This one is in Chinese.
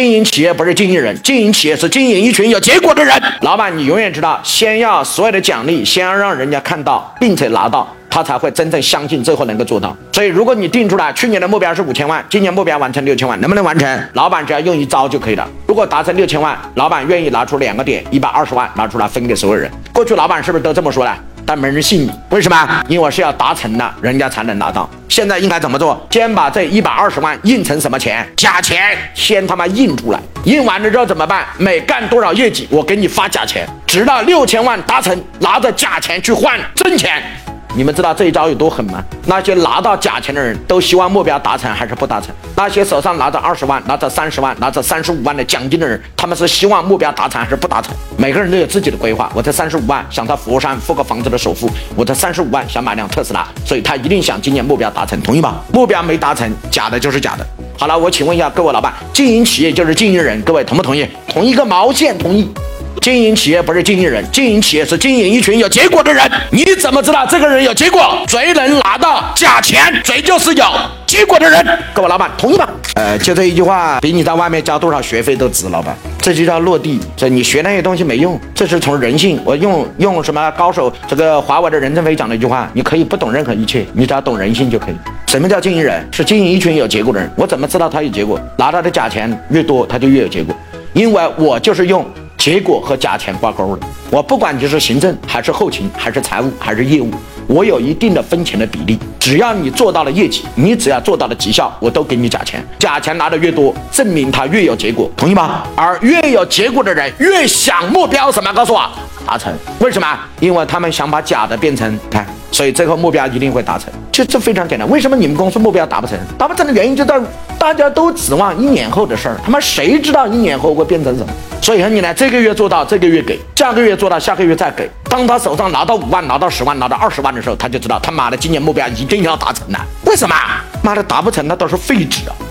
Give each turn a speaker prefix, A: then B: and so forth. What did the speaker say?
A: 经营企业不是经营人，经营企业是经营一群有结果的人。老板，你永远知道，先要所有的奖励，先要让人家看到，并且拿到。他才会真正相信最后能够做到。所以，如果你定出来去年的目标是五千万，今年目标完成六千万，能不能完成？老板只要用一招就可以了。如果达成六千万，老板愿意拿出两个点，一百二十万拿出来分给所有人。过去老板是不是都这么说的？但没人信你，为什么？因为是要达成了，人家才能拿到。现在应该怎么做？先把这一百二十万印成什么钱？假钱，先他妈印出来。印完了之后怎么办？每干多少业绩，我给你发假钱，直到六千万达成，拿着假钱去换真钱。你们知道这一招有多狠吗？那些拿到假钱的人都希望目标达成还是不达成？那些手上拿着二十万、拿着三十万、拿着三十五万的奖金的人，他们是希望目标达成还是不达成？每个人都有自己的规划。我这三十五万想在佛山付个房子的首付，我这三十五万想买辆特斯拉，所以他一定想今年目标达成，同意吧？目标没达成，假的就是假的。好了，我请问一下各位老板，经营企业就是经营人，各位同不同意？同一个毛线同意。经营企业不是经营人，经营企业是经营一群有结果的人。你怎么知道这个人有结果？谁能拿到假钱，谁就是有结果的人。各位老板，同意吗？呃，就这一句话，比你在外面交多少学费都值。老板，这就叫落地。这你学那些东西没用，这是从人性。我用用什么高手？这个华为的任正非讲的一句话：你可以不懂任何一切，你只要懂人性就可以。什么叫经营人？是经营一群有结果的人。我怎么知道他有结果？拿到的假钱越多，他就越有结果。因为我就是用。结果和假钱挂钩的。我不管你是行政还是后勤还是财务还是业务，我有一定的分钱的比例。只要你做到了业绩，你只要做到了绩效，我都给你假钱。假钱拿的越多，证明他越有结果，同意吗？而越有结果的人越想目标什么？告诉我，达成。为什么？因为他们想把假的变成看，所以最后目标一定会达成。就这非常简单。为什么你们公司目标达不成？达不成的原因就在大家都指望一年后的事儿，他妈谁知道一年后会变成什么？所以很简单，这个月做到，这个月给，下个月做到，下个月再给。当他手上拿到五万、拿到十万、拿到二十万的时候，他就知道他妈的今年目标一定要达成了。为什么？妈的达不成，那都是废纸啊！